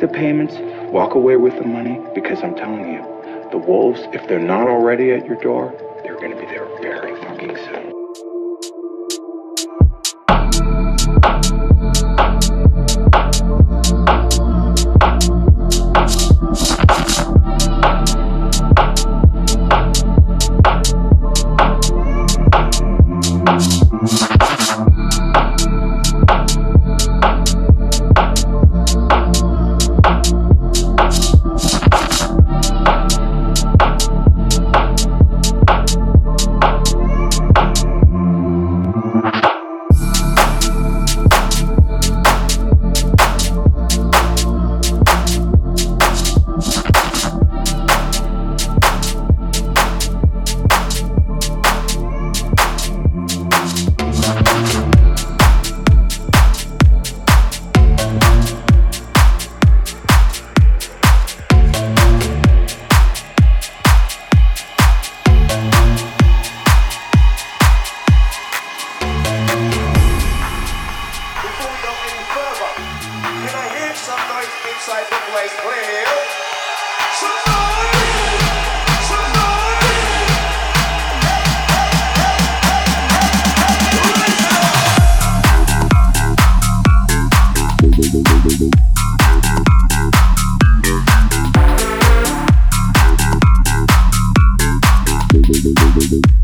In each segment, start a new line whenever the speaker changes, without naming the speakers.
make the payments, walk away with the money, because I'm telling you, the wolves, if they're not already at your door, they're going to be there very fucking soon.
Hey!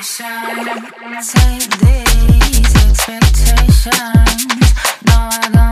Expectations, no, I
don't.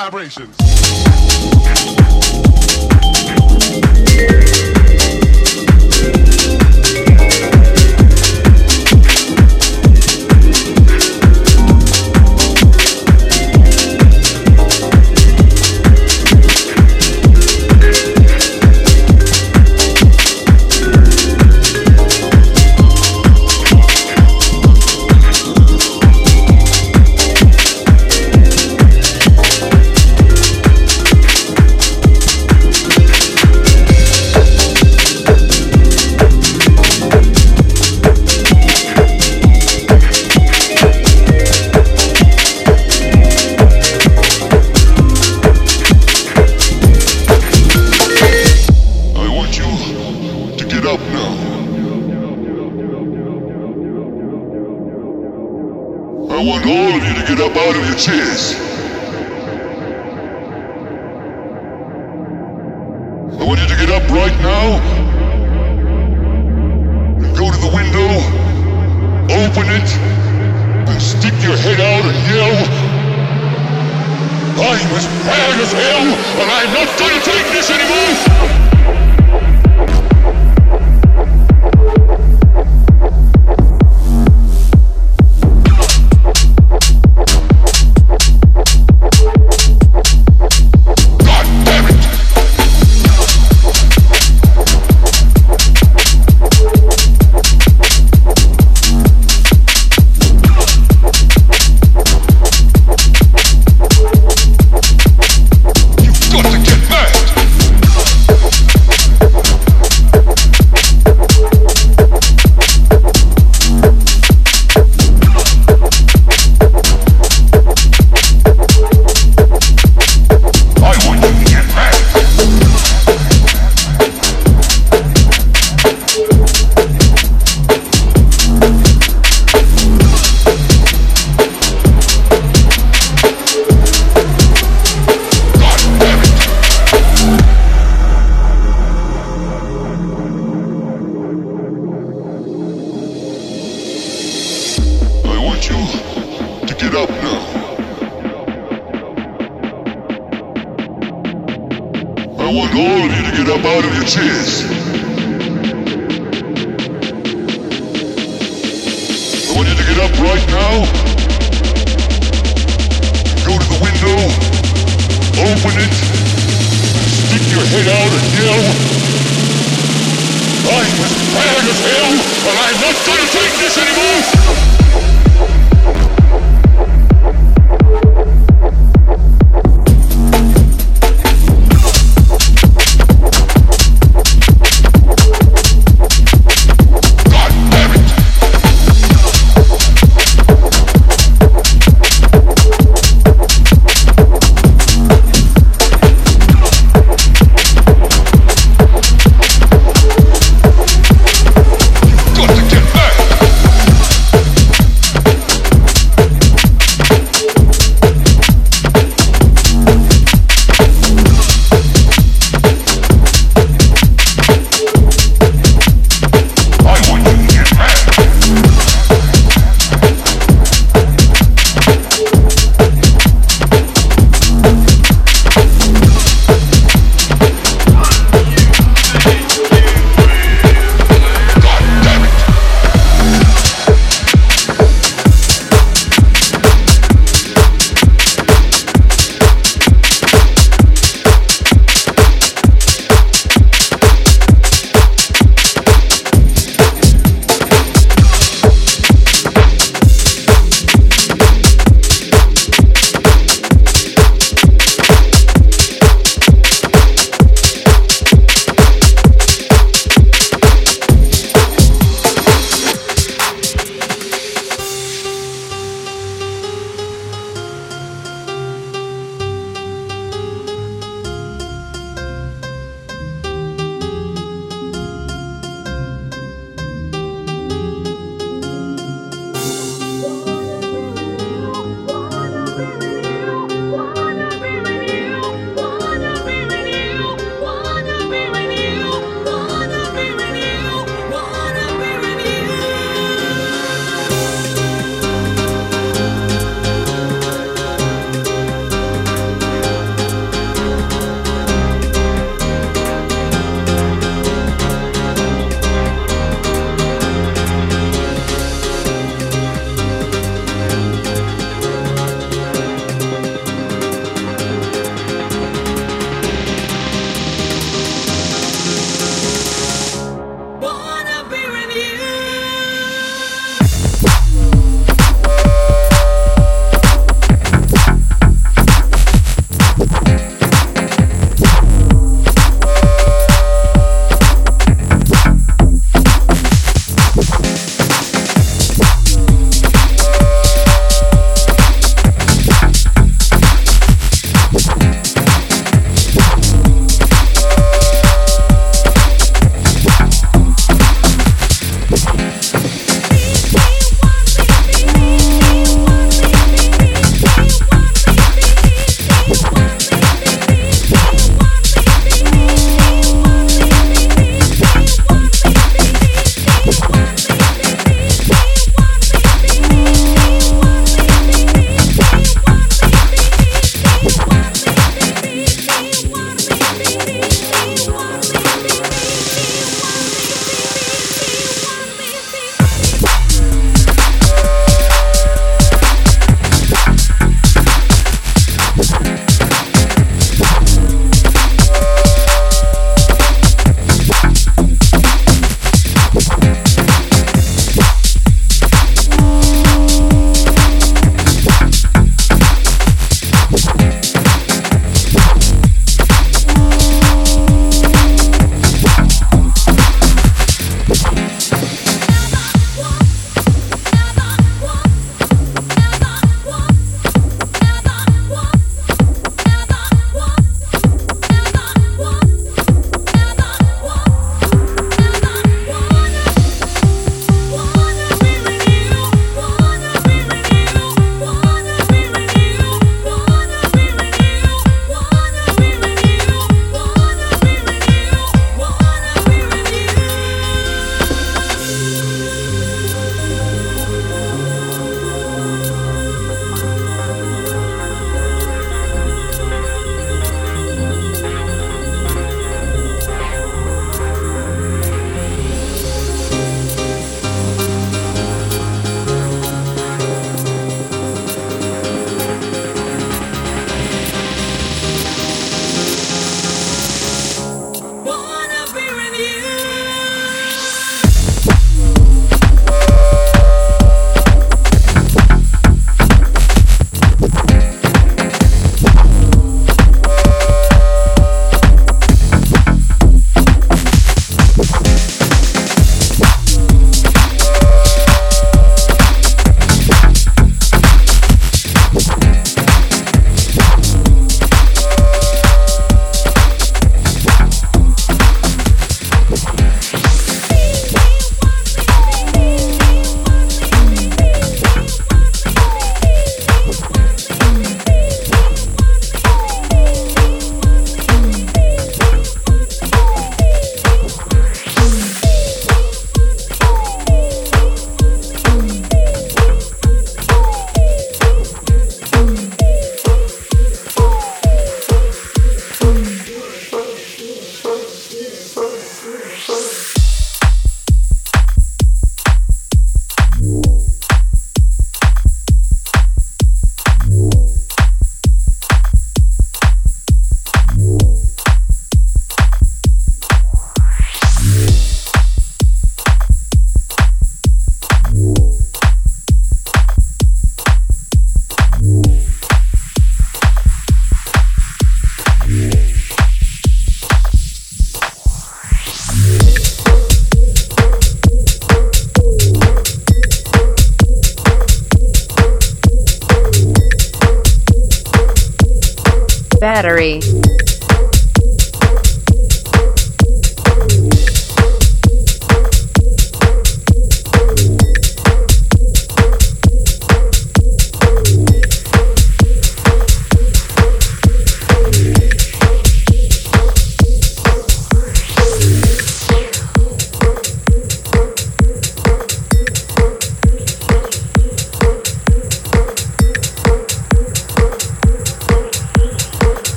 Vibrations.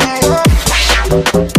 Thank